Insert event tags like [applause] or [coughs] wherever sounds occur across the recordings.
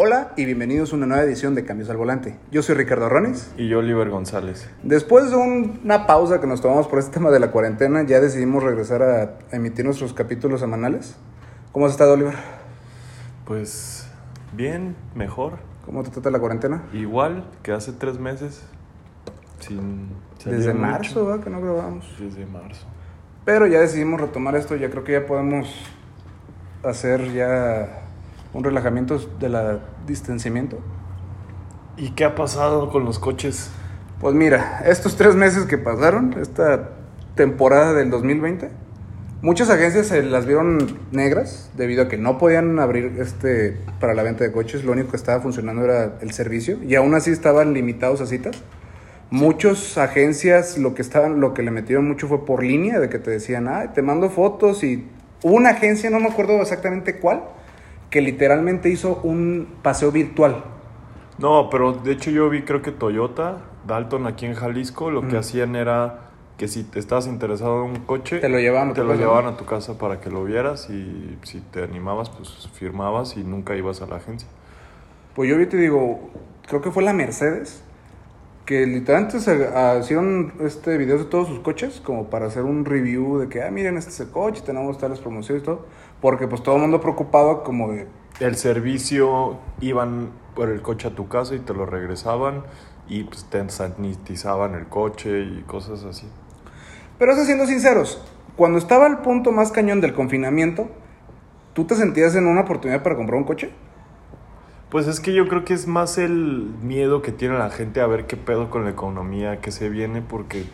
Hola y bienvenidos a una nueva edición de Cambios al Volante. Yo soy Ricardo Ronis. Y yo, Oliver González. Después de un- una pausa que nos tomamos por este tema de la cuarentena, ya decidimos regresar a emitir nuestros capítulos semanales. ¿Cómo has estado, Oliver? Pues bien, mejor. ¿Cómo te trata la cuarentena? Igual que hace tres meses. Sin Desde mucho. marzo, ¿verdad? Que no grabamos. Desde marzo. Pero ya decidimos retomar esto, ya creo que ya podemos hacer ya un relajamiento de la distanciamiento. ¿Y qué ha pasado con los coches? Pues mira, estos tres meses que pasaron, esta temporada del 2020, muchas agencias se las vieron negras debido a que no podían abrir este para la venta de coches. Lo único que estaba funcionando era el servicio y aún así estaban limitados a citas. Muchas agencias lo que estaban, lo que le metieron mucho fue por línea, de que te decían, ah, te mando fotos y una agencia, no me acuerdo exactamente cuál, que literalmente hizo un paseo virtual. No, pero de hecho yo vi, creo que Toyota, Dalton aquí en Jalisco, lo que Mm. hacían era que si te estabas interesado en un coche, Te lo llevaban a te tu lo casa, llevaban a tu casa para que lo vieras y si te animabas, pues firmabas y nunca ibas a la agencia. Pues yo vi te digo, creo que fue la Mercedes, que literalmente se ah, hicieron este videos de todos sus coches, como para hacer un review de que, ah, miren, este es el coche, tenemos tales promociones y todo, porque pues todo el mundo preocupado como de, El servicio iban por el coche a tu casa y te lo regresaban y pues te sanitizaban el coche y cosas así. pero eso siendo sinceros, cuando estaba al punto más cañón del confinamiento, ¿tú te sentías en una oportunidad para comprar un coche? Pues es que yo creo que es más el miedo que tiene la gente a ver qué pedo con la economía que se viene porque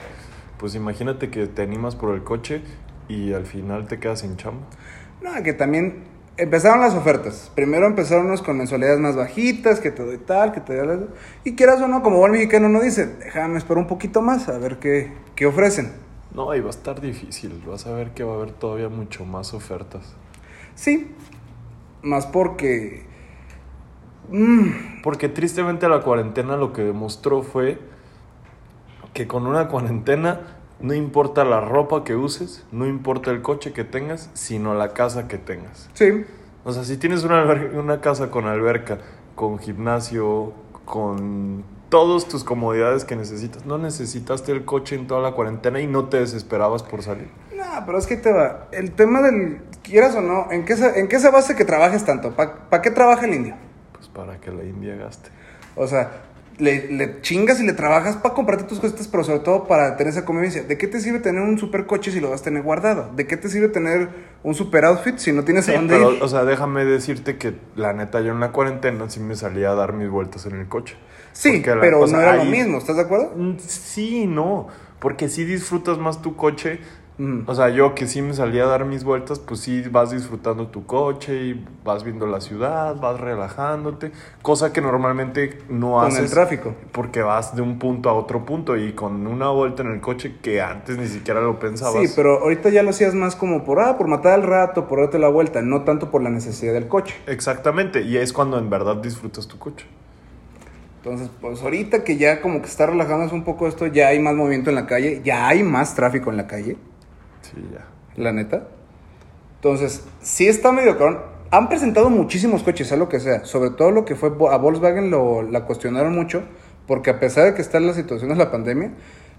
pues imagínate que te animas por el coche y al final te quedas sin chamba. No, que también empezaron las ofertas. Primero empezaron unos con mensualidades más bajitas, que te doy tal, que te doy... Y quieras o no, como buen mexicano no dice, déjame esperar un poquito más a ver qué, qué ofrecen. No, y va a estar difícil, vas a ver que va a haber todavía mucho más ofertas. Sí, más porque... mm, Porque tristemente la cuarentena lo que demostró fue que con una cuarentena no importa la ropa que uses, no importa el coche que tengas, sino la casa que tengas. sí, O sea, si tienes una, una casa con alberca, con gimnasio, con todas tus comodidades que necesitas, no necesitaste el coche en toda la cuarentena y no te desesperabas por salir. no, pero es que te va. El tema del, quieras o no, ¿en qué se, en qué se basa que trabajes tanto? ¿Para qué trabaja el indio? Pues para que la India gaste. O sea, le, le chingas y le trabajas para comprarte tus cositas, pero sobre todo para tener esa convivencia. ¿De qué te sirve tener un super coche si lo vas a tener guardado? ¿De qué te sirve tener un super outfit si no tienes Sí, a dónde pero, ir? o sea, déjame decirte que la neta yo en la cuarentena sí me salía a dar mis vueltas en el coche. sí, la- pero o sea, no era lo ahí- mismo, ¿estás de acuerdo? Mm, Sí, no, porque sí disfrutas más tu coche. Mm. O sea, yo que sí me salía a dar mis vueltas, pues sí vas disfrutando tu coche y vas viendo la ciudad, vas relajándote, cosa que normalmente no Con haces el tráfico. porque vas de un punto a otro punto y con una vuelta en el coche que antes ni siquiera lo pensabas. Sí, pero ahorita ya lo hacías más como por, ah, por matar al rato, por darte la vuelta, no tanto por la necesidad del coche. Exactamente, y es cuando en verdad disfrutas tu coche. Entonces, pues ahorita que ya como que está relajándose un poco esto, ya hay más movimiento en la calle, ya hay más tráfico en la calle, Sí, ya. la neta. Entonces, sí está medio cabrón. Han presentado muchísimos coches, sea lo que sea. Sobre todo lo que fue a Volkswagen lo, la cuestionaron mucho, porque a pesar de que está en la situación de la pandemia,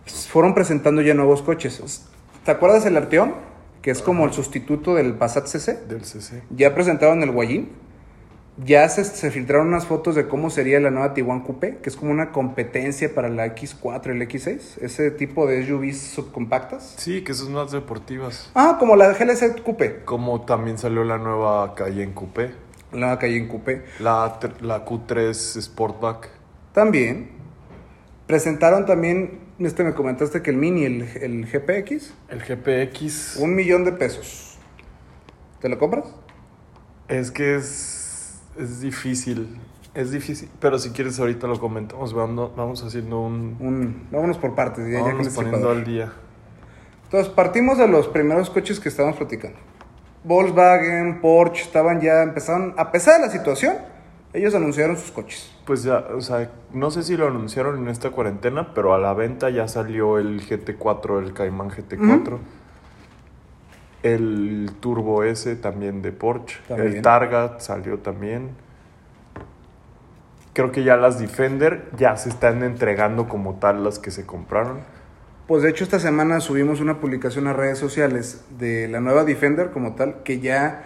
pues, fueron presentando ya nuevos coches. ¿Te acuerdas el Arteon? Que es como el sustituto del Passat CC. Del CC. Ya presentaron el Guayín. Ya se, se filtraron unas fotos de cómo sería la nueva Tiguan Coupé, que es como una competencia para la X4 y el X6, ese tipo de SUVs subcompactas. Sí, que son más deportivas. Ah, como la GLC Coupé, Como también salió la nueva Cayenne Coupé. la nueva Cayenne Coupé. La, la Q3 Sportback. También presentaron también, este me comentaste que el Mini, el, el GPX, El GPX. un millón de pesos. ¿Te lo compras? Es que es, es difícil. Es difícil. Pero si quieres ahorita lo comentamos. Vamos, vamos haciendo un... Un, vámonos por partes, ya, ya que Vamos el poniendo al día. Entonces, partimos de los primeros coches que estábamos platicando. Volkswagen, Porsche, estaban ya, empezaron, a pesar de la situación, ellos anunciaron sus coches. Pues ya, o sea, no sé si lo anunciaron en esta cuarentena, pero a la venta ya salió el GT4, el Cayman GT4. El Turbo S también de Porsche. También. El Targa salió también. creo que ya las Defender ya se están entregando como tal las que se compraron. Pues de hecho esta semana subimos una publicación a redes sociales de la nueva Defender como tal, que ya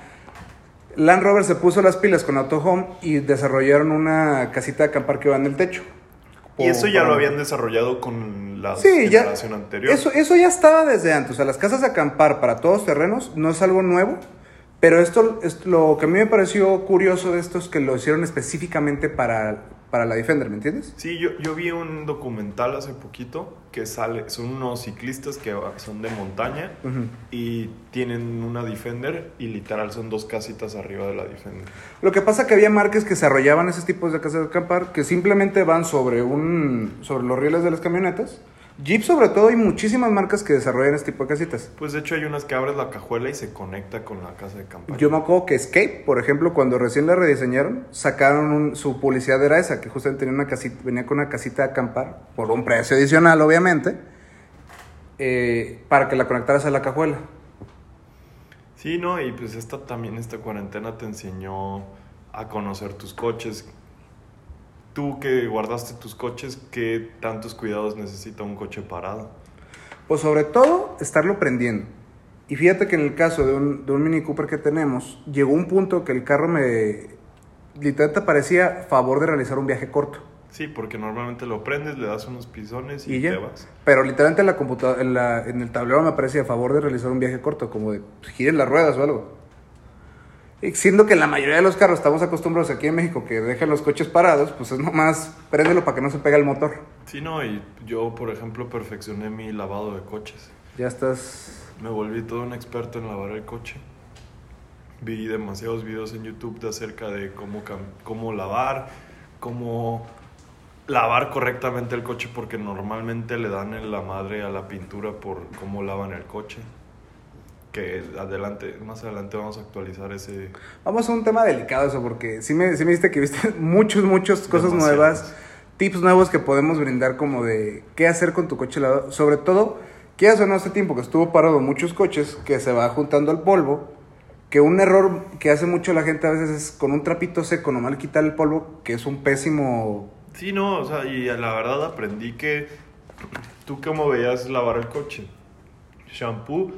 Land Rover se puso las pilas con Auto Home y desarrollaron una casita de acampar que va en el techo. Y eso ya Para- lo habían desarrollado con la Sí, ya. generación anterior. Eso, eso ya estaba desde antes. O sea, las casas de acampar para todos terrenos no es algo nuevo. Pero esto, es lo que a mí me pareció curioso de esto es que lo hicieron específicamente para, para la Defender, ¿me entiendes? Sí, yo, yo vi un documental hace poquito que sale, son unos ciclistas que son de montaña y tienen una Defender y literal son dos casitas arriba de la Defender. Lo que pasa que había marcas que desarrollaban esos tipos de casas de acampar que simplemente van sobre un sobre los rieles de las camionetas. Jeep sobre todo hay muchísimas marcas que desarrollan este tipo de casitas. Pues de hecho hay unas que abres la cajuela y se conecta con la casa de campaña. Yo me acuerdo que Escape, por ejemplo, cuando recién la rediseñaron, sacaron un- su publicidad era esa, que justamente tenía una casita, venía con una casita de acampar, por un precio adicional, obviamente, eh, para que la conectaras a la cajuela. Sí, no, y pues esta también, esta cuarentena te enseñó a conocer tus coches. Tú que guardaste tus coches, ¿qué tantos cuidados necesita un coche parado? Pues sobre todo, estarlo prendiendo. Y fíjate que en el caso de un, de un Mini Cooper que tenemos, llegó un punto que el carro me... Literalmente parecía favor de realizar un viaje corto. Sí, porque normalmente lo prendes, le das unos pisones y, Y te vas. Pero literalmente en, la en, la- en el tablero me parecía a favor de realizar un viaje corto, como de pues, giren las ruedas o algo. Siendo que la mayoría de los carros estamos acostumbrados aquí en México que dejan los coches parados, pues es nomás préndelo para que no se pegue el motor. Sí, no, y yo, por ejemplo, perfeccioné mi lavado de coches. Ya estás. Me volví todo un experto en lavar el coche. Vi demasiados videos en YouTube de acerca de cómo, cómo lavar, cómo lavar correctamente el coche, porque normalmente le dan en la madre a la pintura por cómo lavan el coche. Que adelante, más adelante vamos a actualizar ese. Vamos a un tema delicado eso, porque sí me, sí me diste que viste [laughs] muchos, muchas cosas Demasiadas. nuevas, tips nuevos que podemos brindar como de qué hacer con tu coche. Sobre todo, ¿qué hace no hace tiempo que estuvo parado muchos coches que se va juntando el polvo? Que un error que hace mucho la gente a veces es con un trapito seco, nomás quitar el polvo, que es un pésimo... Sí, no, o sea, y la verdad aprendí que tú cómo veías lavar el coche. Shampoo,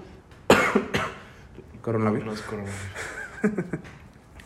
[coughs] Coronavirus.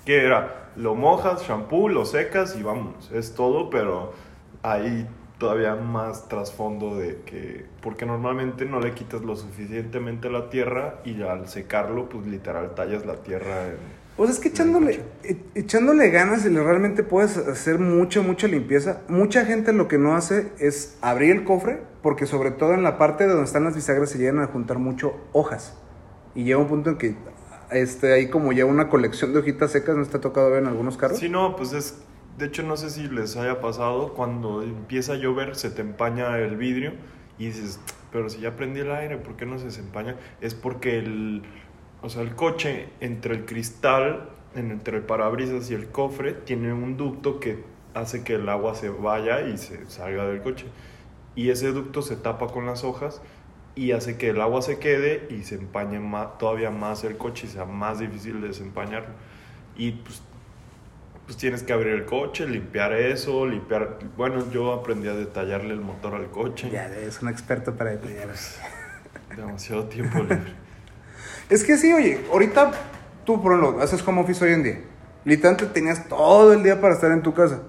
¿Qué era? Lo mojas, shampoo, lo secas y vámonos. Es todo, pero hay todavía más trasfondo de que... Porque normalmente no le quitas lo suficientemente la tierra y al secarlo, pues literal tallas la tierra en... Pues es que echándole, e- echándole ganas y le- realmente puedes hacer mucha, mucha limpieza. Mucha gente lo que no hace es abrir el cofre, porque sobre todo en la parte de donde están las bisagras se llegan a juntar mucho hojas. Y llega un punto en que este, hay como ya una colección de hojitas secas, ¿no está tocado ver en algunos carros? Sí, no, pues es... De hecho, no sé si les haya pasado, cuando empieza a llover se te empaña el vidrio y dices, pero si ya prendí el aire, ¿por qué no se desempaña? Es porque el, o sea, el coche entre el cristal, en- entre el parabrisas y el cofre, tiene un ducto que hace que el agua se vaya y se salga del coche. Y ese ducto se tapa con las hojas y hace que el agua se quede y se empañe ma- todavía más el coche y sea más difícil de desempañarlo. Y pues pues tienes que abrir el coche, limpiar eso, limpiar... Bueno, yo aprendí a detallarle el motor al coche. Ya, es un experto para detallar. Demasiado tiempo libre. [laughs] Es que sí, oye, ahorita tú, por ejemplo, haces home office hoy en día. Literalmente tenías todo el día para estar en tu casa.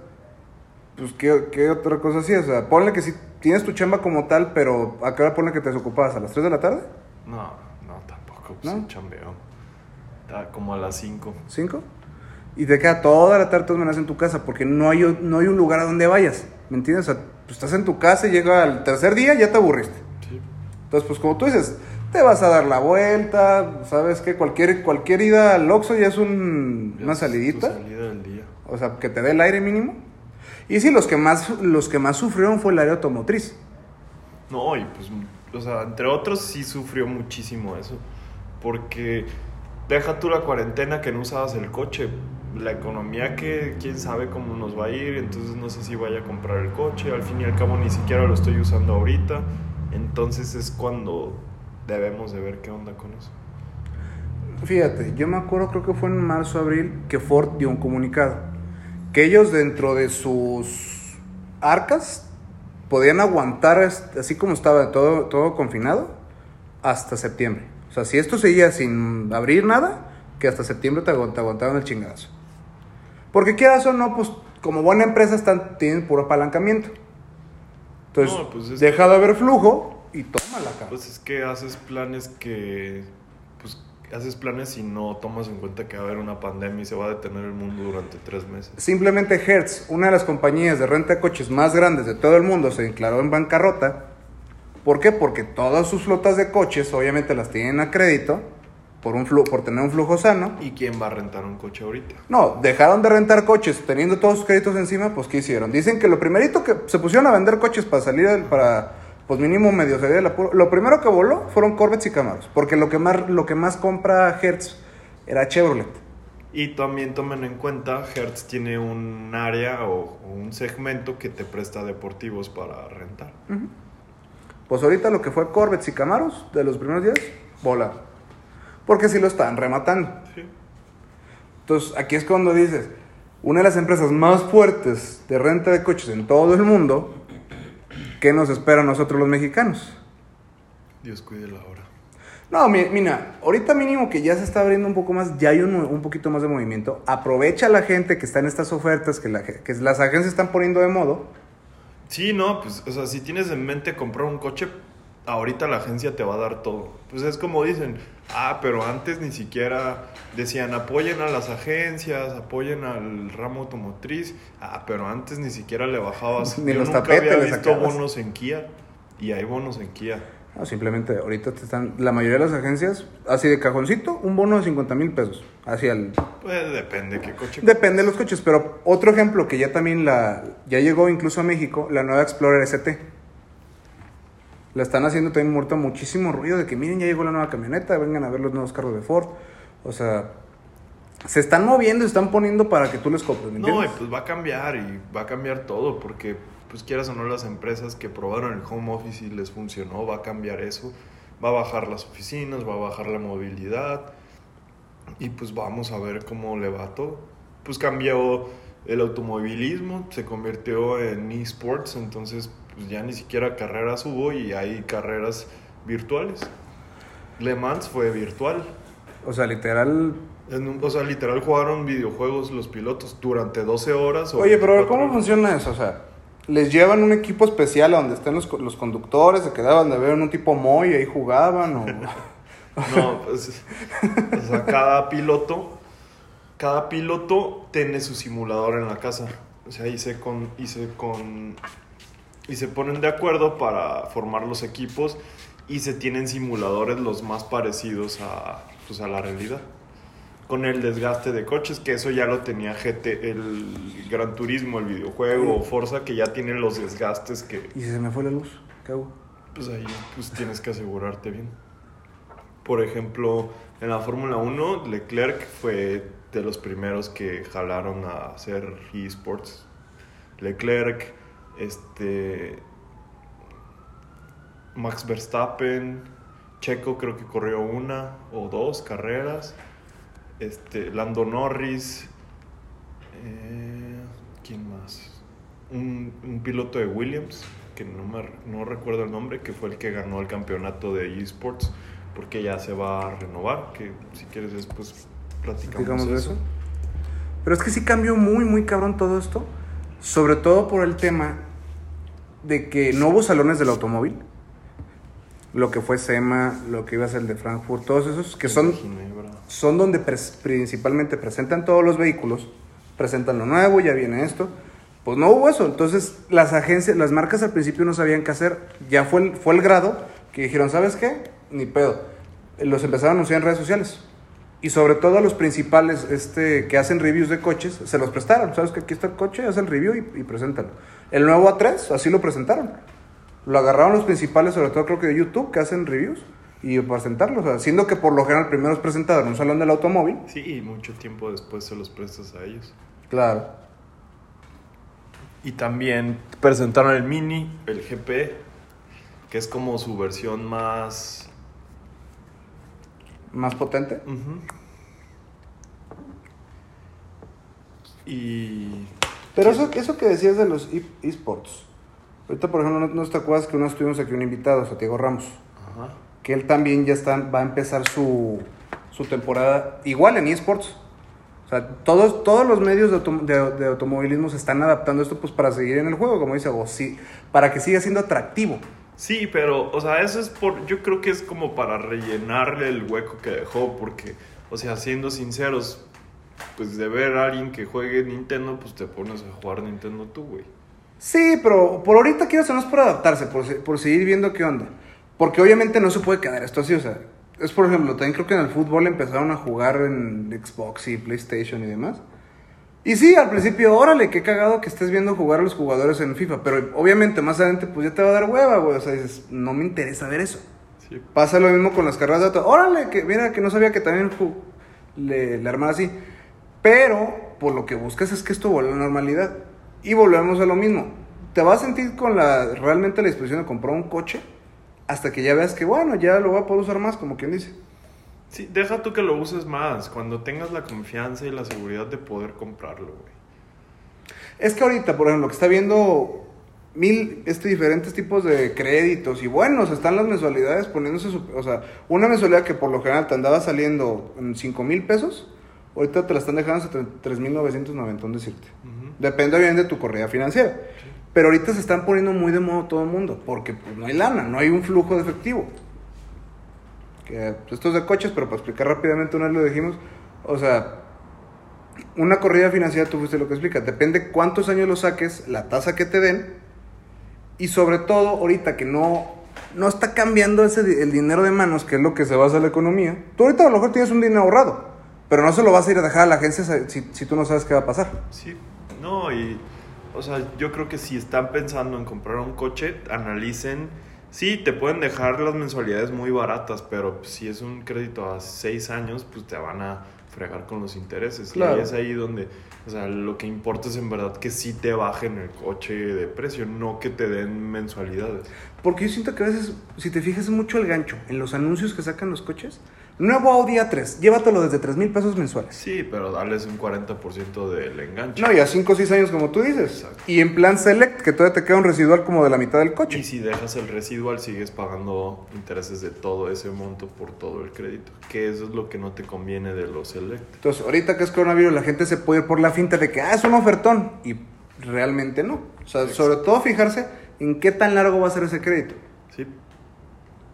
Pues, ¿qué, qué otra cosa hacías? O sea, ponle que si tienes tu chamba como tal, pero ¿a qué hora ponle que te desocupabas? ¿A las 3 de la tarde? No, no, tampoco. Pues ¿No? chambeo. Está como a las 5. ¿5? Y te queda toda la tarde, de todas maneras, en tu casa, porque no hay, no hay un lugar a donde vayas. ¿Me entiendes? O sea, pues estás en tu casa y llega el tercer día y ya te aburriste. Sí. Entonces, pues como tú dices, te vas a dar la vuelta, ¿sabes qué? Cualquier, cualquier ida al Oxxo ya es un, Ya una es salidita. Tu salida del día. O sea, que te dé el aire mínimo. Y sí, los que más, los que más sufrieron fue el área automotriz. No, y pues, o sea, entre otros sí sufrió muchísimo eso. Porque deja tú la cuarentena que no usabas el coche. La economía que quién sabe cómo nos va a ir, entonces no sé si vaya a comprar el coche. Al fin y al cabo ni siquiera lo estoy usando ahorita. Entonces es cuando debemos de ver qué onda con eso. Fíjate, yo me acuerdo, creo que fue en marzo, abril, que Ford dio un comunicado. Que ellos dentro de sus arcas podían aguantar así como estaba todo, todo confinado hasta septiembre. O sea, si esto seguía sin abrir nada, que hasta septiembre te, agu- te aguantaban el chingadazo. Porque quieras o no, pues como buena empresa están, tienen puro apalancamiento. Entonces, No, pues es deja que- de haber flujo y toma la cara. Pues es que haces planes que. Pues haces planes y no tomas en cuenta que va a haber una pandemia y se va a detener el mundo durante tres meses. Simplemente Hertz, una de las compañías de renta de coches más grandes de todo el mundo, se declaró en bancarrota. ¿Por qué? Porque todas sus flotas de coches obviamente las tienen a crédito por, un flu- por tener un flujo sano. ¿Y quién va a rentar un coche ahorita? No, dejaron de rentar coches teniendo todos sus créditos encima, pues ¿qué hicieron? Dicen que lo primerito que se pusieron a vender coches para salir, del- para, pues mínimo medio salir del apuro. Lo primero que voló fueron Corvettes y Camaros, porque lo que más, lo que más compra Hertz era Chevrolet. Y también tomen en cuenta, Hertz tiene un área o, o un segmento que te presta deportivos para rentar. Pues ahorita lo que fue Corvettes y Camaros de los primeros días, volaron. Porque sí lo estaban rematando. Sí. Entonces, aquí es cuando dices, una de las empresas más fuertes de renta de coches en todo el mundo, ¿qué nos espera a nosotros los mexicanos? Dios cuide la hora. No, mi- mira, ahorita mínimo que ya se está abriendo un poco más, ya hay un, un poquito más de movimiento. Aprovecha la gente que está en estas ofertas, que, la que las agencias están poniendo de modo. Sí, no, pues, o sea, si tienes en mente comprar un coche, ahorita la agencia te va a dar todo. Pues es como dicen, ah, pero antes ni siquiera decían apoyen a las agencias, apoyen al ramo automotriz. Ah, pero antes ni siquiera le bajabas. Ni Yo los nunca tapetes había visto sacabas. bonos en Kia y hay bonos en Kia. No, simplemente ahorita te están, la mayoría de las agencias, así de cajoncito, un bono de 50 mil pesos. Así al, Pues depende qué coche. Depende de los coches, pero otro ejemplo que ya también la ya llegó incluso a México, la nueva Explorer ST. La están haciendo también muerto muchísimo ruido de que miren, ya llegó la nueva camioneta, vengan a ver los nuevos carros de Ford. O sea, se están moviendo, se están poniendo para que tú les compres, ¿me No, y pues va a cambiar y va a cambiar todo porque, pues quieras o no, las empresas que probaron el home office y les funcionó, va a cambiar eso. Va a bajar las oficinas, va a bajar la movilidad y pues vamos a ver cómo le va todo. Pues cambió el automovilismo, se convirtió en esports, entonces pues ya ni siquiera carreras hubo y hay carreras virtuales. Le Mans fue virtual. O sea, literal. En un- o sea, literal jugaron videojuegos los pilotos durante 12 horas. o Oye, pero 24 ¿cómo horas. funciona eso? O sea, les llevan un equipo especial a donde están los, los conductores, se quedaban de ver en un tipo Moy y ahí jugaban o... [laughs] No, pues, o sea, cada piloto, cada piloto tiene su simulador en la casa. O sea, se, con, se, con, y se ponen de acuerdo para formar los equipos y se tienen simuladores los más parecidos a, pues, a la realidad. Con el desgaste de coches, que eso ya lo tenía GT, el Gran Turismo, el videojuego, Forza, que ya tienen los desgastes que, Y si se me fue la luz, ¿qué hago? pues ahí pues tienes que asegurarte bien. Por ejemplo, en la Fórmula 1, Leclerc fue de los primeros que jalaron a hacer esports. Leclerc, este Max Verstappen, Checo creo que corrió una o dos carreras. Este, Lando Norris, eh, ¿quién más? Un, un piloto de Williams, que no, me, no recuerdo el nombre, que fue el que ganó el campeonato de esports, porque ya se va a renovar, que si quieres después platicamos de eso. eso. Pero es que sí cambió muy, muy cabrón todo esto. Sobre todo por el tema de que no hubo salones del automóvil. Lo que fue SEMA, lo que iba a ser el de Frankfurt, todos esos que son, son donde principalmente presentan todos los vehículos, presentan lo nuevo, ya viene esto. Pues no hubo eso. Entonces las agencias, las marcas al principio no sabían qué hacer. Ya fue el, fue el grado que dijeron, ¿sabes qué? Ni pedo. Los empezaron a anunciar en redes sociales. Y sobre todo a los principales este, que hacen reviews de coches, se los prestaron. ¿Sabes que aquí está el coche? Haz el review y, y preséntalo. El nuevo A3, así lo presentaron. Lo agarraron los principales, sobre todo creo que de YouTube, que hacen reviews y presentarlos. O sea, siendo que por lo general primero es presentado en un salón del automóvil. Sí, y mucho tiempo después se los prestas a ellos. Claro. Y también presentaron el Mini, el GP, que es como su versión más... Más potente. Y... Pero eso, eso que decías de los e- esports. Ahorita, por ejemplo, ¿no, no te acuerdas que uno estuvimos aquí un invitado, Santiago Ramos? Ajá. Que él también ya está, va a empezar su, su temporada igual en esports. O sea, todos, todos los medios de, autom- de- de automovilismo se están adaptando a esto pues para seguir en el juego, como dice vos, sí, para que siga siendo atractivo. Sí, pero, o sea, eso es por. Yo creo que es como para rellenarle el hueco que dejó, porque, o sea, siendo sinceros, pues de ver a alguien que juegue Nintendo, pues te pones a jugar Nintendo tú, güey. Sí, pero por ahorita quiero no por adaptarse, por, por seguir viendo qué onda. Porque obviamente no se puede quedar esto así, o sea, es por ejemplo, también creo que en el fútbol empezaron a jugar en Xbox y PlayStation y demás. Y sí, al principio, órale, qué cagado que estés viendo jugar a los jugadores en FIFA, pero obviamente más adelante pues ya te va a dar hueva, güey, o sea, dices, no me interesa ver eso. Sí. Pasa lo mismo con las carreras de auto. Órale, que mira que no sabía que también le, le armaba así. Pero por lo que buscas es que esto vuelva a la normalidad. Y volvemos a lo mismo. Te vas a sentir con la realmente la disposición de comprar un coche hasta que ya veas que bueno, ya lo voy a poder usar más, como quien dice. Sí, deja tú que lo uses más, cuando tengas la confianza y la seguridad de poder comprarlo, güey. Es que ahorita, por ejemplo, que está viendo mil este, diferentes tipos de créditos y buenos, están las mensualidades poniéndose, su- o sea, una mensualidad que por lo general te andaba saliendo en 5 mil pesos, ahorita te la están dejando hasta 3.990, un decirte. Ujú. Depende bien de tu corrida financiera. Pero ahorita se están poniendo muy de moda todo el mundo, porque pues, no hay lana, no hay un flujo de efectivo. Que, pues, esto es de coches, pero para explicar rápidamente, una vez lo dijimos, o sea, una corrida financiera, tú fuiste lo que explica, depende cuántos años lo saques, la tasa que te den, y sobre todo ahorita que no, no está cambiando ese, el dinero de manos, que es lo que se basa la economía, tú ahorita a lo mejor tienes un dinero ahorrado, pero no se lo vas a ir a dejar a la agencia si, si tú no sabes qué va a pasar. Sí, no, y, o sea, yo creo que si están pensando en comprar un coche, analicen. Sí, te pueden dejar las mensualidades muy baratas, pero si es un crédito a seis años, pues te van a fregar con los intereses. Claro. Y es ahí donde, o sea, lo que importa es en verdad que sí te bajen el coche de precio, no que te den mensualidades. Porque yo siento que a veces, si te fijas mucho el gancho en los anuncios que sacan los coches, nuevo Audi A3, llévatelo desde 3 mil pesos mensuales. Sí, pero darles un 40% del enganche. No, y a 5 o 6 años como tú dices. Exacto. Y en plan Select, que todavía te queda un residual como de la mitad del coche. Y si dejas el residual, sigues pagando intereses de todo ese monto por todo el crédito. Que eso es lo que no te conviene de los Select. Entonces, ahorita que es coronavirus, la gente se puede ir por la finta de que, ah, es un ofertón. Y realmente no. O sea, sobre todo fijarse en qué tan largo va a ser ese crédito. Sí.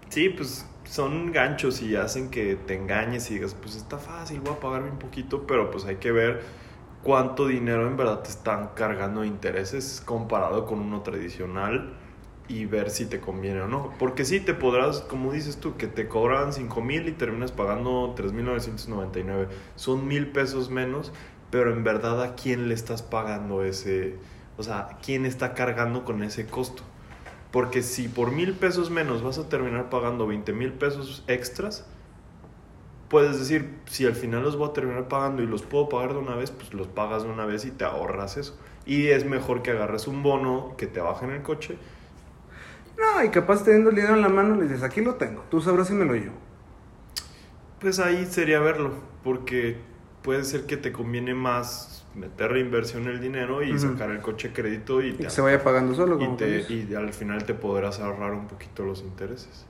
Sí, pues son ganchos y hacen que te engañes y digas, pues está fácil, voy a pagarme un poquito, pero pues hay que ver cuánto dinero en verdad te están cargando de intereses comparado con uno tradicional y ver si te conviene o no. Porque sí, te podrás, como dices tú, que te cobran 5 mil y terminas pagando 3.999. Son mil pesos menos, pero en verdad a quién le estás pagando ese, o sea, quién está cargando con ese costo. Porque si por mil pesos menos vas a terminar pagando 20 mil pesos extras, puedes decir, si al final los voy a terminar pagando y los puedo pagar de una vez, pues los pagas de una vez y te ahorras eso. Y es mejor que agarres un bono que te baje en el coche. No, y capaz teniendo el dinero en la mano, le dices, aquí lo tengo, tú sabrás si me lo llevo. Pues ahí sería verlo, porque puede ser que te conviene más meter reinversión el dinero y sacar el coche a crédito y, Y te que se vaya pagando solo. y, te- y al final te podrás ahorrar un poquito los intereses.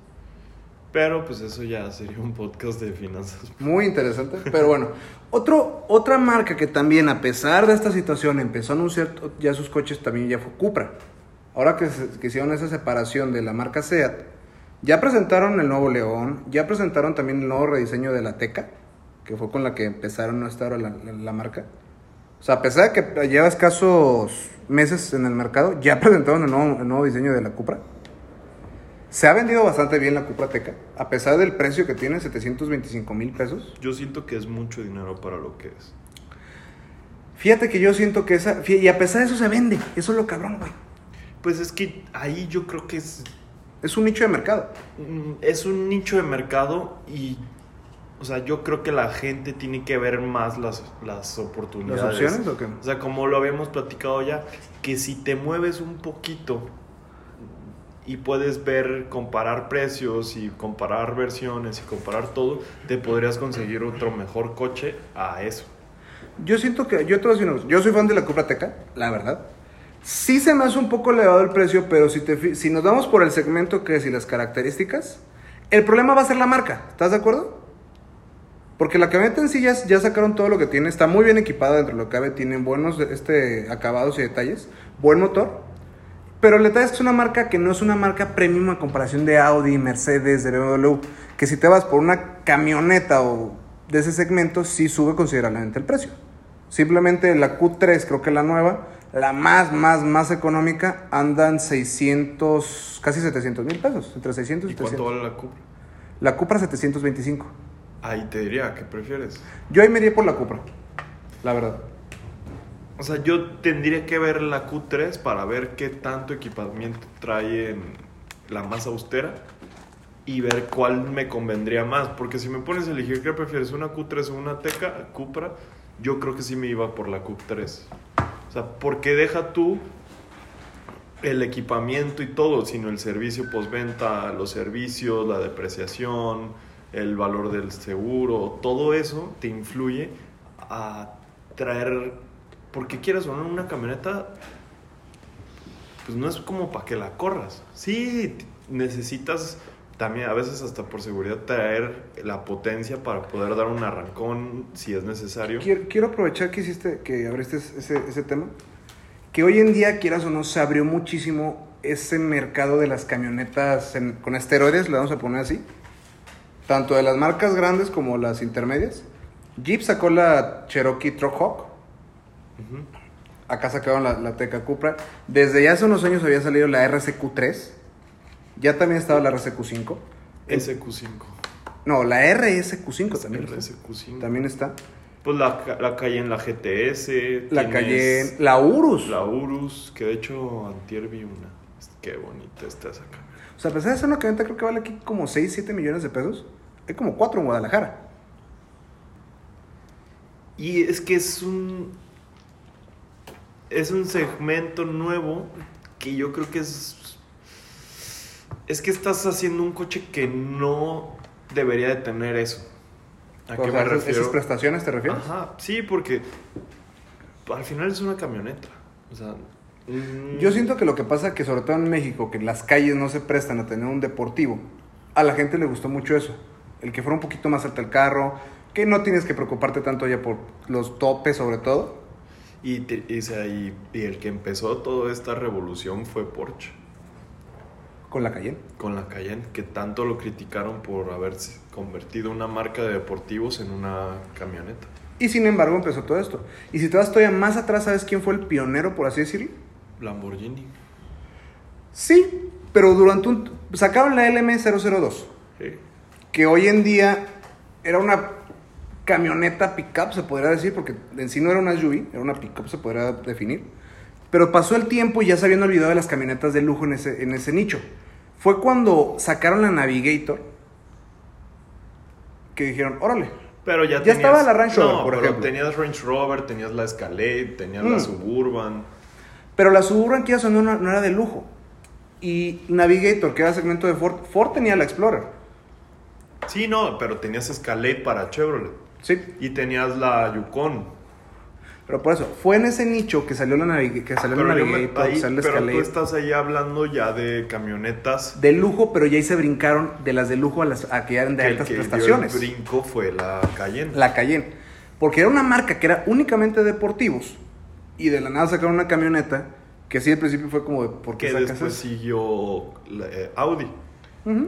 Pero pues eso ya sería un podcast de finanzas. Muy interesante. Pero bueno, otro, otra marca que también, a pesar de esta situación, empezó a anunciar ya sus coches, también ya fue Cupra. Ahora que, se- que hicieron esa separación de la marca SEAT, ya presentaron el nuevo León, ya presentaron también el nuevo rediseño de la Teca, que fue con la que empezaron a estar la, la- la marca. O sea, a pesar de que lleva escasos meses en el mercado, ya [laughs] presentaron el nuevo, el nuevo diseño de la Cupra. Se ha vendido bastante bien la Cupra Teca, a pesar del precio que tiene, 725 mil pesos. Yo siento que es mucho dinero para lo que es. Fíjate que yo siento que esa. Y a pesar de eso se vende. Eso es lo cabrón, güey. Pues es que ahí yo creo que es, Es un nicho de mercado. es un nicho de mercado y, o sea, yo creo que la gente tiene que ver más las, las oportunidades. ¿Las opciones o qué? O sea, como lo habíamos platicado ya, que si te mueves un poquito y puedes ver, comparar precios y comparar versiones y comparar todo, te podrías conseguir otro mejor coche a eso. Yo siento que, yo te voy a decir una cosa, yo soy fan de la Cupra Teca, la verdad. Sí se me hace un poco elevado el precio, pero si, te, si nos vamos por el segmento que es y las características, el problema va a ser la marca, ¿estás de acuerdo? Porque la camioneta en sí ya, ya sacaron todo lo que tiene, está muy bien equipada dentro de lo que cabe, tiene buenos este, acabados y detalles, buen motor. Pero el detalle es que es una marca que no es una marca premium a comparación de Audi, Mercedes, de BMW, que si te vas por una camioneta o de ese segmento, sí sube considerablemente el precio. Simplemente la Q3, creo que la nueva, la más, más, más económica, andan 600, casi 700 mil pesos, entre 600 y ¿Y cuánto 300. vale la Cupra? La Cupra 725. Ahí te diría, ¿qué prefieres? Yo ahí me iría por la Cupra, la verdad. O sea, yo tendría que ver la Q3 para ver qué tanto equipamiento trae en la más austera y ver cuál me convendría más. Porque si me pones a elegir qué prefieres, una Q3 o una Teca, Cupra, yo creo que sí me iba por la Q3. O sea, porque deja tú el equipamiento y todo, sino el servicio postventa, los servicios, la depreciación, el valor del seguro, todo eso te influye a traer, porque quieras o no, una camioneta, pues no es como para que la corras. Sí, necesitas también a veces hasta por seguridad traer la potencia para poder dar un arrancón si es necesario. Quiero, quiero aprovechar que hiciste, que abriste ese, ese tema, que hoy en día, quieras o no, se abrió muchísimo ese mercado de las camionetas con esteroides, le vamos a poner así, tanto de las marcas grandes como las intermedias. Jeep sacó la Cherokee Truck Hawk, Ujú. acá sacaron la, la Teca Cupra. Desde ya hace unos años había salido la RSQ3, ya también estaba la RSQ5. SQ5. No, la RSQ5 también. está. RSQ5. También está. Pues la, la Cayenne, la GTS. La Cayenne, la Urus. La Urus, que de hecho antier vi una. Qué bonita está esa. O sea, a pesar de ser una camioneta, creo que vale aquí como 6, 7 millones de pesos. Hay como 4 en Guadalajara. Y es que es un. Es un segmento nuevo que yo creo que es. Es que estás haciendo un coche que no debería de tener eso. ¿A qué sea, me esas- refiero? ¿Esas prestaciones te refieres? Ajá, sí, porque al final es una camioneta. O sea. mm, Yo siento que lo que pasa que sobre todo en México, que las calles no se prestan a tener un deportivo, a la gente le gustó mucho eso. El que fuera un poquito más alto el carro, que no tienes que preocuparte tanto ya por los topes sobre todo. Y, y, el que empezó toda esta revolución fue Porsche. Con la Cayenne. Con la Cayenne, que tanto lo criticaron por haberse convertido una marca de deportivos en una camioneta. Y sin embargo empezó todo esto. Y si te vas todavía más atrás, ¿sabes quién fue el pionero, por así decirlo? Lamborghini. Sí, pero durante un... Sacaron la LM002. Sí. Que hoy en día era una camioneta pickup, se podría decir, porque en sí no era una SUV, era una pickup, se podría definir. Pero pasó el tiempo y ya se habían olvidado de las camionetas de lujo en ese, en ese nicho. Fue cuando sacaron la Navigator que dijeron, órale, Pero ya, Ya tenías- estaba la Range Rover, no, por pero ejemplo. tenías Range Rover, tenías la Escalade, tenías Mm. la Suburban. pero la Suburban que ya sonó no, no era de lujo. Y Navigator, que era segmento de Ford, Ford tenía la Explorer. Sí, no, pero tenías Escalade para Chevrolet. Sí, Y tenías la Yukon. pero por eso, fue en ese nicho que salió la, Navig- que salió la Pero, me- Navigator, ahí- salió la pero tú Escalade. estás ahí hablando ya de camionetas. de lujo, pero ya ahí se brincaron de las de lujo a las a que eran de que el altas que dio el prestaciones. brinco fue la Cayenne. La Cayenne. Porque era una marca que era únicamente deportivos. Y de la nada sacaron una camioneta que sí al principio fue como de, ¿por qué que después eso? siguió la, eh, Audi,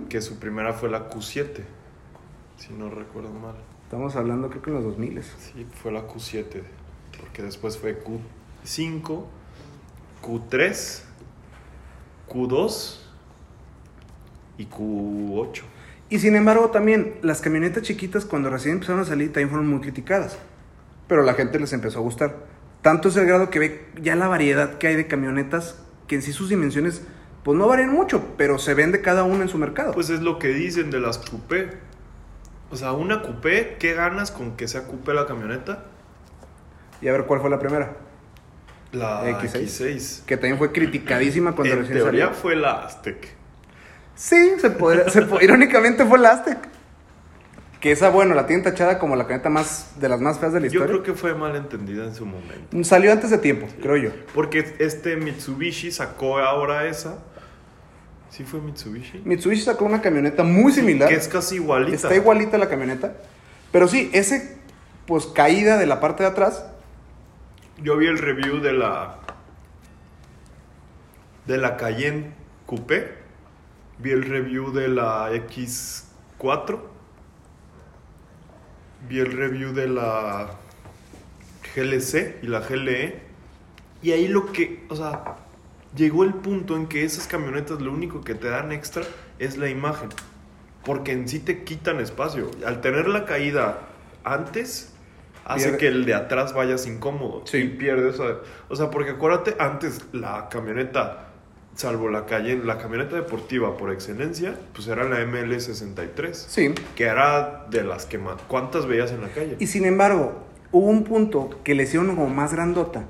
que su primera fue la Q7, si no recuerdo mal. Estamos hablando creo que en los 2000 Sí, fue la Q7, porque después fue Q5, Q3, Q2 y Q8. Y sin embargo también las camionetas chiquitas cuando recién empezaron a salir también fueron muy criticadas. Pero la gente les empezó a gustar. Tanto es el grado que ve ya la variedad que hay de camionetas que en sí sus dimensiones pues no varían mucho, pero se vende cada una en su mercado. Pues es lo que dicen de las coupé. O sea, una coupé, ¿qué ganas con que sea coupé la camioneta? y a ver cuál fue la primera. La X6. X6. Que también fue criticadísima cuando En recién teoría salió. fue la Aztec. Sí, se podría- se irónicamente fue la Aztec. Que esa, bueno, la tienen tachada como la camioneta más de las más feas de la Yo historia. creo que fue mal entendida en su momento. Salió antes de tiempo, creo yo. Porque este Mitsubishi sacó ahora esa. ¿Sí fue Mitsubishi? Mitsubishi sacó una camioneta muy similar. Que es casi igualita. Está igualita la camioneta. Pero sí, ese, pues caída de la parte de atrás. Yo vi el review de la. De la Cayenne Coupé. Vi el review de la X4. Vi el review de la GLC y la GLE. Y ahí lo que. O sea, llegó el punto en que esas camionetas lo único que te dan extra es la imagen. Porque en sí te quitan espacio. Al tener la caída antes, hace Pierde- que el de atrás vayas incómodo. Sí. Y pierdes. O sea, porque acuérdate, antes la camioneta, salvo la calle, la camioneta deportiva por excelencia, pues era la ML63. Sí. Que era de las que más. ¿Cuántas veías en la calle? Y sin embargo, hubo un punto que le hicieron como más grandota.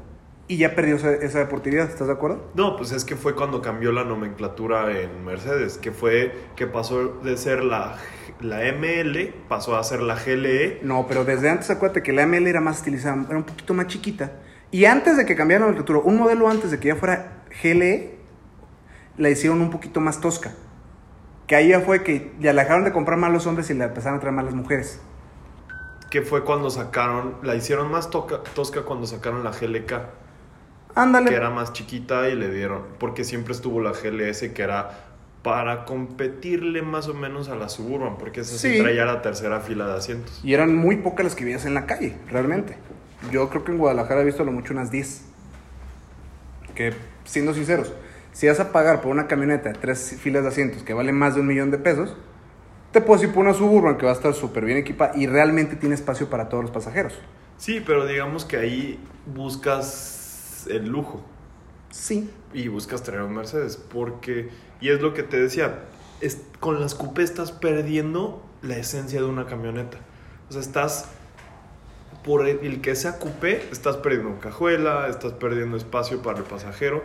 Y ya perdió esa, esa deportividad, ¿estás de acuerdo? No, pues es que fue cuando cambió la nomenclatura en Mercedes, que fue que pasó de ser la, la ML, pasó a ser la E. GLE. No, pero desde antes acuérdate que la ML era más estilizada, era un poquito más chiquita. Y antes de que cambiaran la nomenclatura, un modelo antes de que ya fuera GLE, la hicieron un poquito más tosca. Que ahí ya fue que ya la dejaron de comprar más los hombres y la empezaron a traer más las mujeres. que fue cuando sacaron, la hicieron más toca- tosca cuando sacaron la GLK, Ándale. que era más chiquita y le dieron, porque siempre estuvo la GLS que era para competirle más o menos a la Suburban, porque esa sí, Sí. traía la tercera fila de asientos. Y eran muy pocas las que veías en la calle, realmente. Yo creo que en Guadalajara he visto a lo mucho unas 10. Que, siendo sinceros, si vas a pagar por una camioneta de tres filas de asientos que vale más de un millón de pesos, te puedes ir por una Suburban que va a estar súper bien equipada y realmente tiene espacio para todos los pasajeros. Sí, pero digamos que ahí buscas el lujo. Sí. y buscas traer un Mercedes porque y es lo que te decía es, con las coupé estás perdiendo la esencia de una camioneta o sea estás por el, el que sea coupé estás perdiendo cajuela estás perdiendo espacio para el pasajero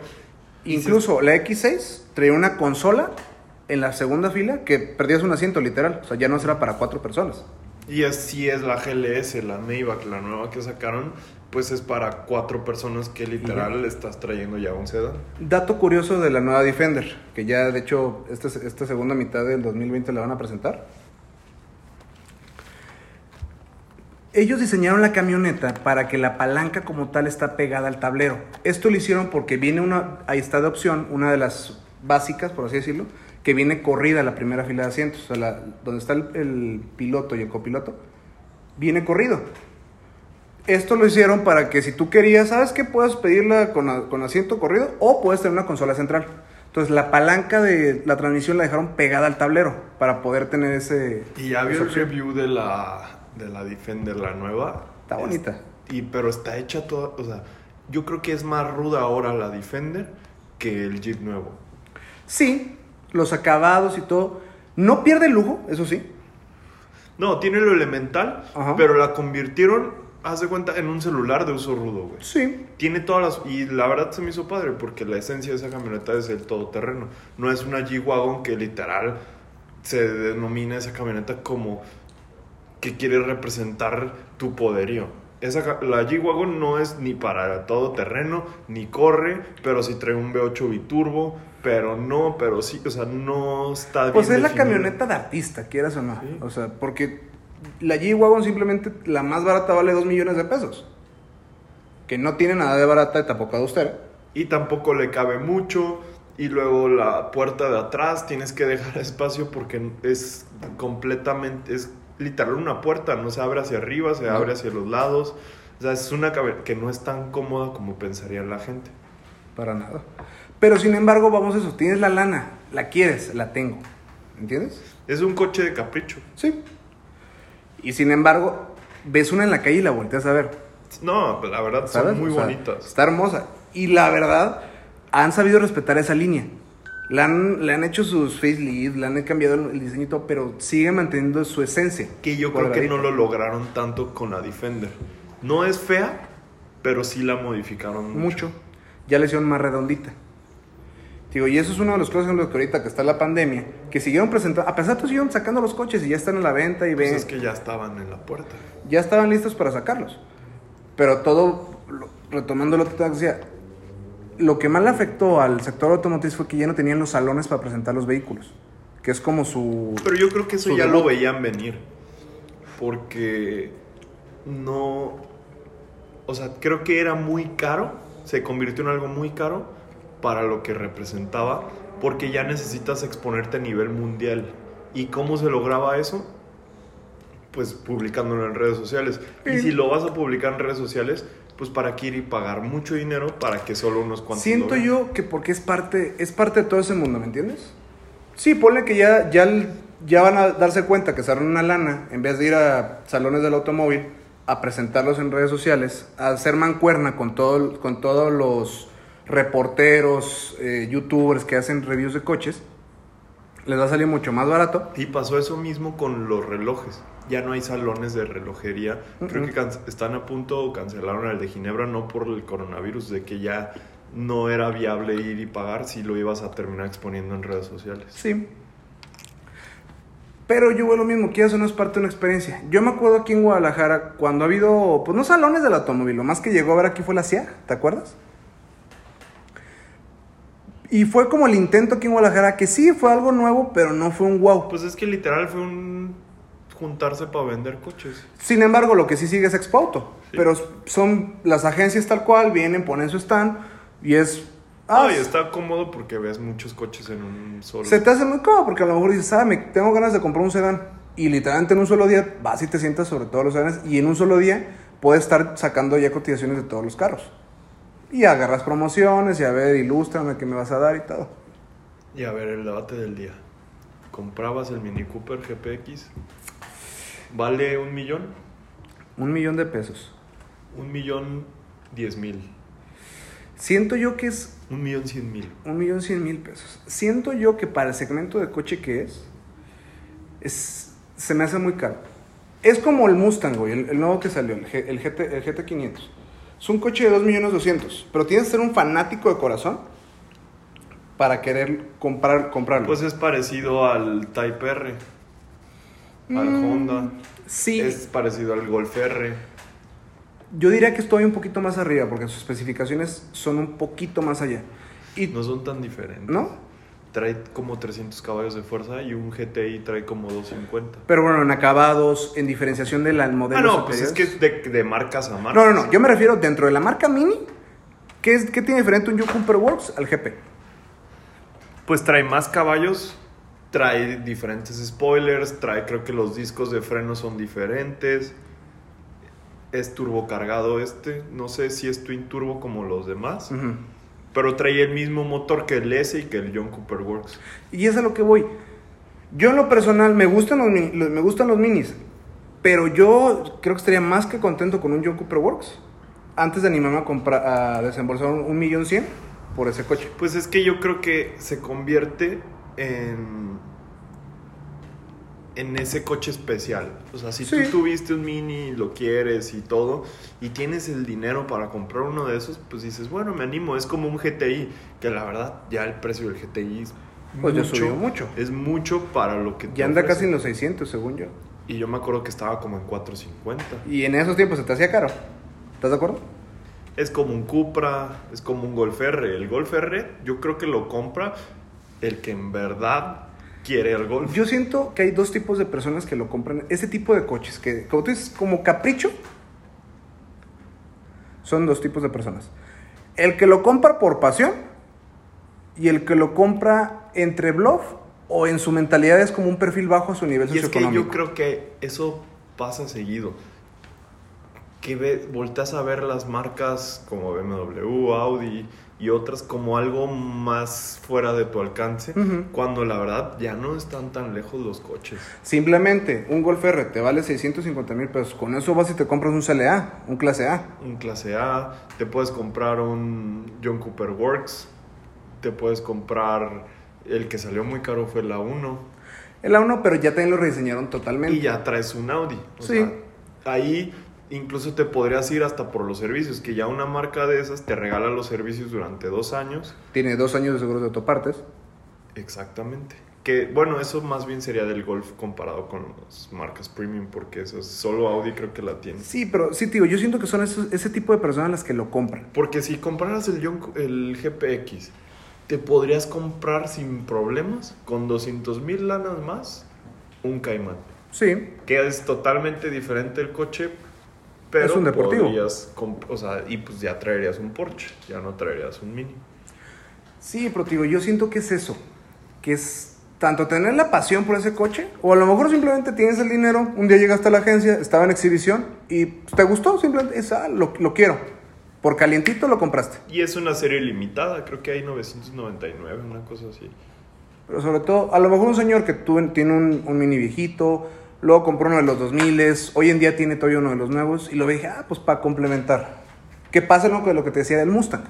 Incluso la X6 traía una consola en la segunda fila que perdías un asiento literal. O sea, ya no será para cuatro personas. y así es la GLS la Maybach la nueva que sacaron pues es para cuatro personas que literal estás trayendo ya un sedán Dato curioso de la nueva Defender, que ya de hecho esta, esta segunda mitad del 2020 la van a presentar. Ellos diseñaron la camioneta para que la palanca como tal está pegada al tablero. Esto lo hicieron porque viene una, ahí está de opción, una de las básicas, por así decirlo, que viene corrida la primera fila de asientos, o sea, la- donde está el, el piloto y el copiloto, viene corrido. Esto lo hicieron para que si tú querías, ¿sabes qué? Puedes pedirla con, con asiento corrido o puedes tener una consola central. Entonces la palanca de la transmisión la dejaron pegada al tablero para poder tener ese... y ya vi el review de la de la Defender la nueva Está bonita. Y pero está hecha toda, o sea, yo creo que es más ruda ahora la Defender que el Jeep nuevo. Sí, los acabados y todo. No pierde el lujo, eso sí. No, tiene lo elemental, Ajá. pero la convirtieron, haz de cuenta, en un celular de uso rudo, güey. Sí. Tiene todas las... Y la verdad se me hizo padre porque la esencia de esa camioneta es el todoterreno. No es una G-Wagon que literal se denomina esa camioneta como que quiere representar tu poderío. Esa, la G-Wagon no es ni para todo terreno, ni corre, pero sí trae un V8 biturbo, pero no, pero sí, o sea, no está Pues bien es la camioneta de artista, quieras o no. Sí. O sea, porque la G-Wagon simplemente la más barata vale 2 millones de pesos. Que no tiene nada de barata y tampoco de austera. y tampoco le cabe mucho. Y luego la puerta de atrás tienes que dejar [laughs] espacio porque es completamente, es literal una puerta, no se abre hacia arriba, se abre hacia los lados. O sea, es una que no es tan cómoda como pensaría la gente. Para nada. Pero sin embargo, vamos a eso. Tienes la lana, la quieres, la tengo. ¿Entiendes? Es un coche de capricho. Sí. Y sin embargo, ves una en la calle y la volteas a ver. No, la verdad ¿Sabes? son muy O sea, bonitas. Está hermosa. Y la verdad, han sabido respetar esa línea. Le han, le han hecho sus facelift, le han cambiado el, todo, pero sigue manteniendo su esencia. Que yo creo que no lo lograron tanto con la Defender. No es fea, pero sí la modificaron mucho. Mucho. Ya le hicieron más redondita. Digo, y eso es uno de los cosas en los que ahorita que está la pandemia, que siguieron presentando, a pesar de eso siguieron sacando los coches y ya están a la venta y Pues ven, es que ya estaban en la puerta. ya estaban listos para sacarlos. Pero todo, retomando lo que te decía, lo que más le afectó al sector automotriz fue que ya no tenían los salones para presentar los vehículos, que es como su... Pero yo creo que eso ya debut. lo veían venir. Porque no. O sea, creo que era muy caro. Se convirtió en algo muy caro para lo que representaba. Porque ya necesitas exponerte a nivel mundial. ¿Y cómo se lograba eso? Pues publicándolo en redes sociales. Y si lo vas a publicar en redes sociales, pues para qué ir y pagar mucho dinero para que solo unos cuantos. Siento vean? yo que porque es parte, es parte de todo ese mundo, ¿me entiendes? Sí, ponle que ya, ya, ya van a darse cuenta que ahorran una lana en vez de ir a salones del automóvil a presentarlos en redes sociales, a hacer mancuerna con, todo, con todos los reporteros, eh, youtubers que hacen reviews de coches, les va a salir mucho más barato. Y pasó eso mismo con los relojes. Ya no hay salones de relojería. Creo que están a punto o cancelaron el de Ginebra, no por el coronavirus, de que ya no era viable ir y pagar si lo ibas a terminar exponiendo en redes sociales. Sí. Pero yo veo lo mismo, que eso no es parte de una experiencia. Yo me acuerdo aquí en Guadalajara, cuando ha habido, pues no salones del automóvil, lo más que llegó a ver aquí fue la CIA, ¿te acuerdas? Y fue como el intento aquí en Guadalajara, que sí fue algo nuevo, pero no fue un wow. Pues es que literal fue un juntarse para vender coches. Sin embargo, lo que sí sigue es Expo Auto. Sí. Pero son las agencias tal cual, vienen, ponen su stand y es... ah, Ah, y está cómodo porque ves muchos coches en un solo. Se te hace muy cómodo porque a lo mejor dices, ah, me tengo ganas de comprar un sedán. Y literalmente en un solo día vas y te sientas sobre todos los sedanes y en un solo día puedes estar sacando ya cotizaciones de todos los carros. Y agarras promociones y a ver, ilústrame qué me vas a dar y todo. Y a ver, el debate del día. ¿Comprabas el Mini Cooper GPX? ¿Vale un millón? Un millón de pesos. Un millón diez mil. Siento yo que es Un millón cien mil. un millón cien mil pesos. Siento yo que para el segmento de coche que es, es se me hace muy caro. Es como el Mustang, güey, el, el nuevo que salió, el, G- el, GT, el GT500. Es un coche de 2 millones 200, pero tienes que ser un fanático de corazón para querer comprar, comprarlo. Pues es parecido al Type R, al Mm, Honda. sí, Es parecido al Golf R. yo diría que estoy un poquito más arriba porque sus especificaciones son un poquito más allá. Y, No son tan diferentes. ¿No? Trae como 300 caballos de fuerza y un GTI trae como 250. Pero bueno, en acabados, en diferenciación del modelo. Ah, no, pues es que es de, de marcas a marcas. No, no, no. Yo me refiero dentro de la marca Mini. ¿Qué, es, qué tiene diferente un Cooper Works al GP? Pues trae más caballos, trae diferentes spoilers, trae creo que los discos de freno son diferentes. Es turbocargado este, no sé si es twin turbo como los demás. Pero trae el mismo motor que el S y que el John Cooper Works. Y es a lo que voy. Yo en lo personal me gustan los, los- me gustan los minis. Pero yo creo que estaría más que contento con un John Cooper Works. Antes de animarme a, comprar, a desembolsar un millón cien por ese coche. Pues es que yo creo que se convierte en en ese coche especial. O sea, si Sí. tú tuviste un mini lo quieres y todo y tienes el dinero para comprar uno de esos, pues dices, bueno, me animo, es como un GTI, que la verdad ya el precio del GTI es Pues ya subió mucho. Es mucho para lo que Ya anda casi en los 600, según yo. Y yo me acuerdo que estaba como en 450. Y en esos tiempos se te hacía caro. ¿Estás de acuerdo? Es como un Cupra, es como un Golf R. El Golf R yo creo que lo compra el que en verdad quiere el Golf. Yo siento que hay dos tipos de personas que lo compran. Ese tipo de coches, que como tú dices, como capricho, son dos tipos de personas. El que lo compra por pasión y el que lo compra entre bluff o en su mentalidad es como un perfil bajo a su nivel Y es que yo creo que eso pasa seguido. Que ve, volteas a ver las marcas como BMW, Audi y otras como algo más fuera de tu alcance, cuando la verdad ya no están tan lejos los coches. Simplemente un Golf R te vale 650 mil pesos. Con eso vas y te compras un CLA, un clase A. Un clase A, te puedes comprar un John Cooper Works, te puedes comprar el que salió muy caro fue la 1 El A1, pero ya también lo rediseñaron totalmente. y ya traes un Audi. O Sí. sea, ahí incluso te podrías ir hasta por los servicios, que ya una marca de esas te regala los servicios durante dos años. Tiene dos años de seguro de autopartes. Exactamente. Que bueno, eso más bien sería del Golf comparado con las marcas premium, porque eso es solo Audi creo que la tiene. Sí, pero sí, tío, yo siento que son esos- ese tipo de personas las que lo compran. Porque si compraras el, el GPX, te podrías comprar sin problemas, con 200 mil lanas más, un Cayman. Sí, Que es totalmente diferente el coche, pero Es un deportivo. podrías o sea, y pues ya traerías un Porsche, ya no traerías un Mini. sí, pero tío, yo siento que es eso. Que es tanto tener la pasión por ese coche, o a lo mejor simplemente tienes el dinero, un día llegaste a la agencia, estaba en exhibición y pues, te gustó, simplemente es, ah, lo, lo quiero. Por calientito lo compraste. Y es una serie limitada, creo que hay 999, una cosa así. Pero sobre todo, a lo mejor un señor que tuve- tiene un, un mini viejito, luego compró uno de los 2000, hoy en día tiene todavía uno de los nuevos, y lo dije, ah, pues para complementar. ¿Qué pasa ¿no? con lo que te decía del Mustang?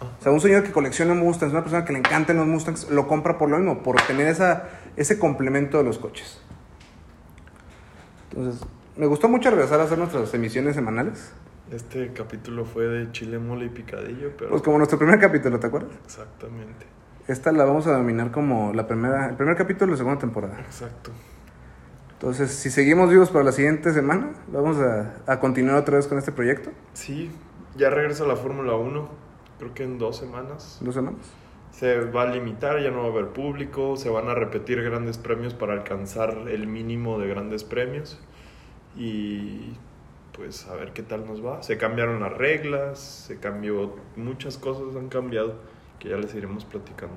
O sea, un señor que colecciona Mustangs, una persona que le encantan los Mustangs, lo compra por lo mismo, por tener esa, ese complemento de los coches. Entonces, me gustó mucho regresar a hacer nuestras emisiones semanales. Este capítulo fue de chile, mole y picadillo, pero... Pues como nuestro primer capítulo, ¿te acuerdas? Exactamente, Esta la vamos a denominar como la primera, el primer capítulo de la segunda temporada. exacto. Entonces, si seguimos vivos para la siguiente semana, vamos a, a continuar otra vez con este proyecto. Sí, ya regresa la Fórmula 1, creo que en dos semanas. Dos semanas. Se va a limitar, ya no va a haber público, se van a repetir grandes premios para alcanzar el mínimo de grandes premios y pues a ver qué tal nos va. Se cambiaron las reglas, se cambió, muchas cosas han cambiado que ya les iremos platicando.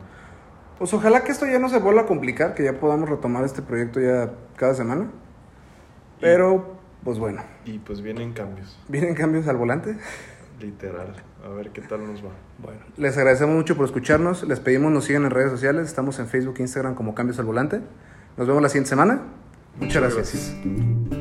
Pues ojalá que esto ya no se vuelva a complicar, que ya podamos retomar este proyecto ya cada semana. Pero, pues bueno, Y pues vienen cambios, vienen cambios al volante. literal, a ver qué tal nos va. Bueno, les agradecemos mucho por escucharnos. Les pedimos nos sigan en redes sociales. Estamos en Facebook e Instagram como Cambios al Volante. Nos vemos la siguiente semana. Muchas, Muchas gracias. gracias.